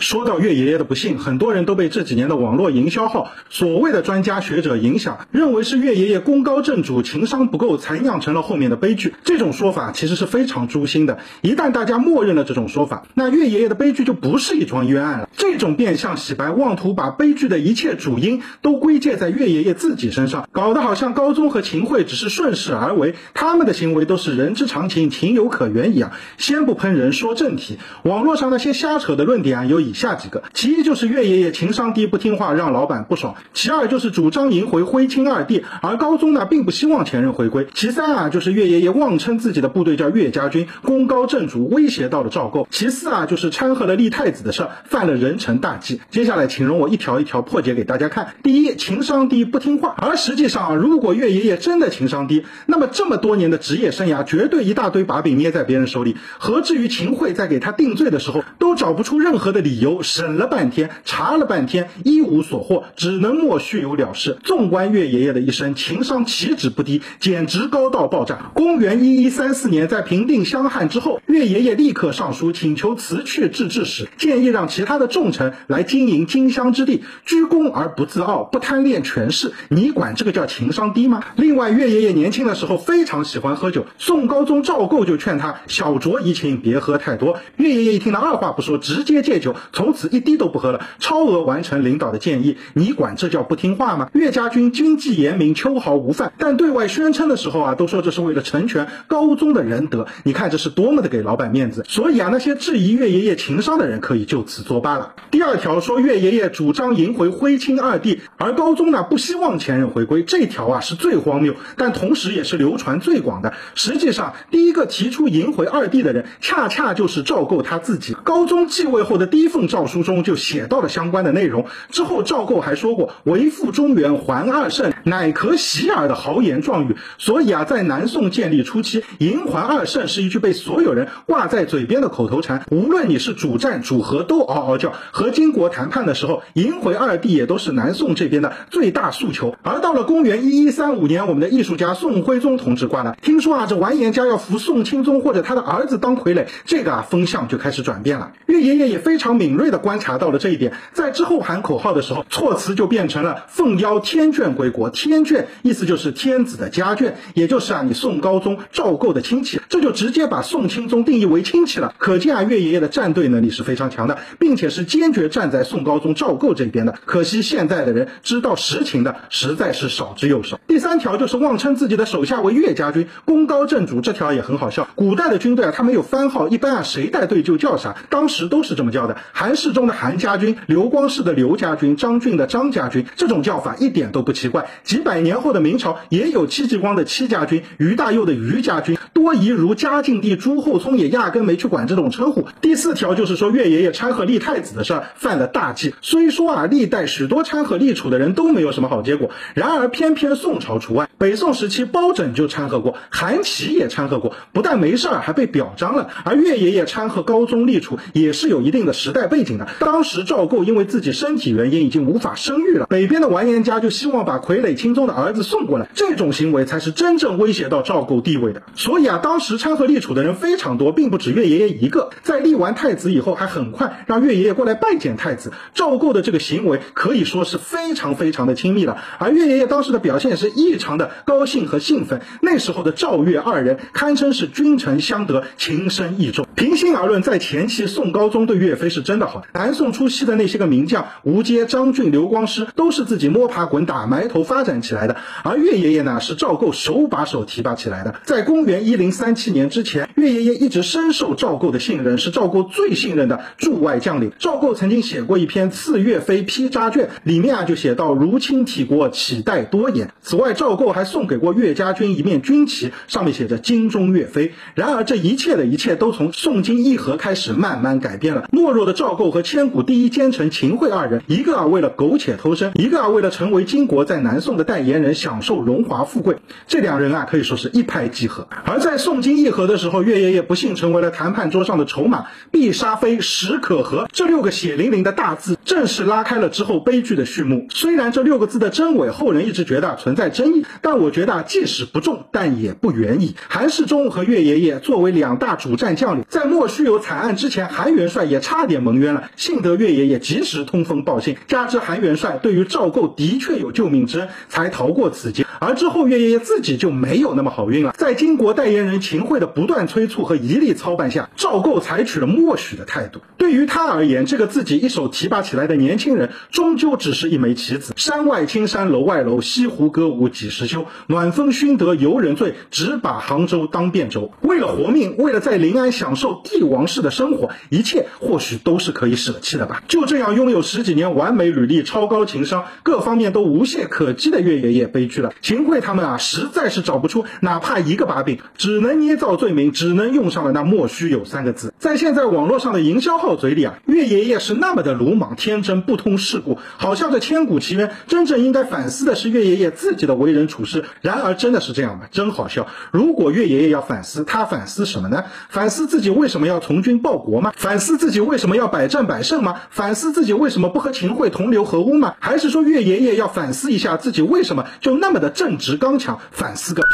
说到岳爷爷的不幸，很多人都被这几年的网络营销号所谓的专家学者影响，认为是岳爷爷功高震主、情商不够，才酿成了后面的悲剧。这种说法其实是非常诛心的。一旦大家默认了这种说法，那岳爷爷的悲剧就不是一桩冤案了。这种变相洗白，妄图把悲剧的一切主因都归结在岳爷爷自己身上，搞得好像高宗和秦桧只是顺势而为，他们的行为都是人之常情、情有可原一样。先不喷人，说正题。网络上那些瞎扯的论点啊，有以以下几个：其一就是岳爷爷情商低、不听话，让老板不爽；其二就是主张迎回徽钦二帝，而高宗呢并不希望前任回归；其三啊就是岳爷爷妄称自己的部队叫岳家军，功高震主，威胁到了赵构；其四啊就是掺和了立太子的事儿，犯了人臣大忌。接下来，请容我一条一条破解给大家看。第一，情商低不听话，而实际上啊，如果岳爷爷真的情商低，那么这么多年的职业生涯，绝对一大堆把柄捏在别人手里，何至于秦桧在给他定罪的时候都找不出任何的理由，审了半天，查了半天，一无所获，只能莫须有了事。纵观岳爷爷的一生，情商岂止不低，简直高到爆炸。公元一一三四年，在平定湘汉之后，岳爷爷立刻上书请求辞去制治使，建议让其他的重臣来经营荆襄之地，居功而不自傲，不贪恋权势。你管这个叫情商低吗？另外，岳爷爷年轻的时候非常喜欢喝酒，宋高宗赵构就劝他小酌怡情，别喝太多。岳爷爷一听他，二话不说，直接戒酒，从此一滴都不喝了，超额完成领导的建议。你管这叫不听话吗？岳家军军纪严明，秋毫无犯，但对外宣称的时候啊，都说这是为了成全高宗的仁德。你看这是多么的给老板面子。所以啊，那些质疑岳爷爷情商的人可以就此作罢了。第二条说岳爷爷主张迎回徽钦二帝，而高宗呢不希望前任回归，这条啊是最荒谬，但同时也是流传最广的。实际上，第一个提出迎回二帝的人，恰恰就是赵构他自己。高宗继位后的第一封份诏书中就写到了相关的内容。之后赵构还说过：“为复中原，还二圣，乃可喜耳的豪言壮语。”所以啊，在南宋建立初期，迎还二圣是一句被所有人挂在嘴边的口头禅。无论你是主战主和，都嗷嗷叫。和金国谈判的时候，迎回二帝也都是南宋这边的最大诉求。而到了公元一一三五年，我们的艺术家宋徽宗同志挂了，听说啊，这完颜家要扶宋钦宗或者他的儿子当傀儡，这个啊风向就开始转变了。岳爷爷也非常敏锐地观察到了这一点，在之后喊口号的时候，措辞就变成了奉邀天眷归国。天眷意思就是天子的家眷，也就是啊你宋高宗赵构的亲戚，这就直接把宋钦宗定义为亲戚了。可见啊岳爷爷的站队能力是非常强的，并且是坚决站在宋高宗赵构这边的。可惜现在的人知道实情的实在是少之又少。第三条就是妄称自己的手下为岳家军，功高震主，这条也很好笑。古代的军队啊，他没有番号，一般啊谁带队就叫啥，当时都是这么叫的。韩世忠的韩家军，刘光世的刘家军，张俊的张家军，这种叫法一点都不奇怪。几百年后的明朝也有戚继光的戚家军，于大佑的于家军，多疑如嘉靖帝朱厚熜也压根没去管这种称呼。第四条就是说岳爷爷掺和立太子的事儿犯了大忌。虽说啊历代许多掺和立储的人都没有什么好结果，然而偏偏宋朝除外。北宋时期包拯就掺和过，韩琦也掺和过，不但没事儿，还被表彰了。而岳爷爷掺和高宗立储也是有一定的时代背景的。当时赵构因为自己身体原因已经无法生育了，北边的完颜家就希望把傀儡钦宗的儿子送过来，这种行为才是真正威胁到赵构地位的。所以啊，当时掺和立储的人非常多，并不止岳爷爷一个。在立完太子以后，还很快让岳爷爷过来拜见太子。赵构的这个行为可以说是非常非常的亲密了，而岳爷爷当时的表现是异常的高兴和兴奋。那时候的赵岳二人堪称是君臣相得，情深意重。平心而论，在前期宋高宗对岳飞是真的好。南宋初期的那些个名将吴阶、张俊、刘光师，都是自己摸爬滚打、埋头发展起来的。而岳爷爷呢，是赵构手把手提拔起来的。在公元一零三七年之前，岳爷爷一直深受赵构的信任，是赵构最信任的驻外将领。赵构曾经写过一篇《赐岳飞批札卷》，里面啊就写到：“如卿体国，岂待多言。”此外，赵构还送给过岳家军一面军旗，上面写着“精忠岳飞”。然而，这一切的一切都从宋金议和开始慢慢改变了。懦弱的赵构和千古第一奸臣秦桧二人，一个啊为了苟且偷生，一个啊为了成为金国在南宋的代言人，享受荣华富贵。这两人啊可以说是一拍即合。而在宋金议和的时候，岳爷爷不幸成为了谈判桌上的筹码，必杀非，时可和这六个血淋淋的大字，正式拉开了之后悲剧的序幕。虽然这六个字的真伪后人一直觉得存在争议，但我觉得即使不重，但也不远矣。韩世忠和岳爷爷作为两大主战将领，在莫须有惨案之前，韩元帅也差点蒙。冤了，幸得岳爷爷及时通风报信，加之韩元帅对于赵构的确有救命之恩，才逃过此劫。而之后岳爷爷自己就没有那么好运了，在金国代言人秦桧的不断催促和一力操办下，赵构采取了默许的态度。对于他而言，这个自己一手提拔起来的年轻人，终究只是一枚棋子。山外青山楼外楼，西湖歌舞几时休？暖风熏得游人醉，只把杭州当汴州。为了活命，为了在临安享受帝王式的生活，一切或许都是可以舍弃的吧。就这样，拥有十几年完美履历、超高情商、各方面都无懈可击的岳爷爷悲剧了。秦桧他们啊，实在是找不出哪怕一个把柄，只能捏造罪名，只能用上了那莫须有三个字。在现在网络上的营销号嘴里啊，岳爷爷是那么的鲁莽、天真、不通世故，好像这千古奇冤。真正应该反思的是岳爷爷自己的为人处事。然而，真的是这样吗？真好笑。如果岳爷爷要反思，他反思什么呢？反思自己为什么要从军报国吗？反思自己为什么要百战百胜吗？反思自己为什么不和秦桧同流合污吗？还是说岳爷爷要反思一下自己为什么就那么的正直刚强？反思个屁！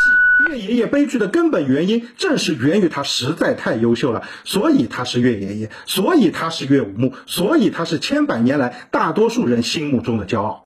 岳爷爷悲剧的根本原因，正是源于他实在太优秀了，所以他是岳爷爷，所以他是岳武穆，所以他是千百年来大多数人心目中的骄傲。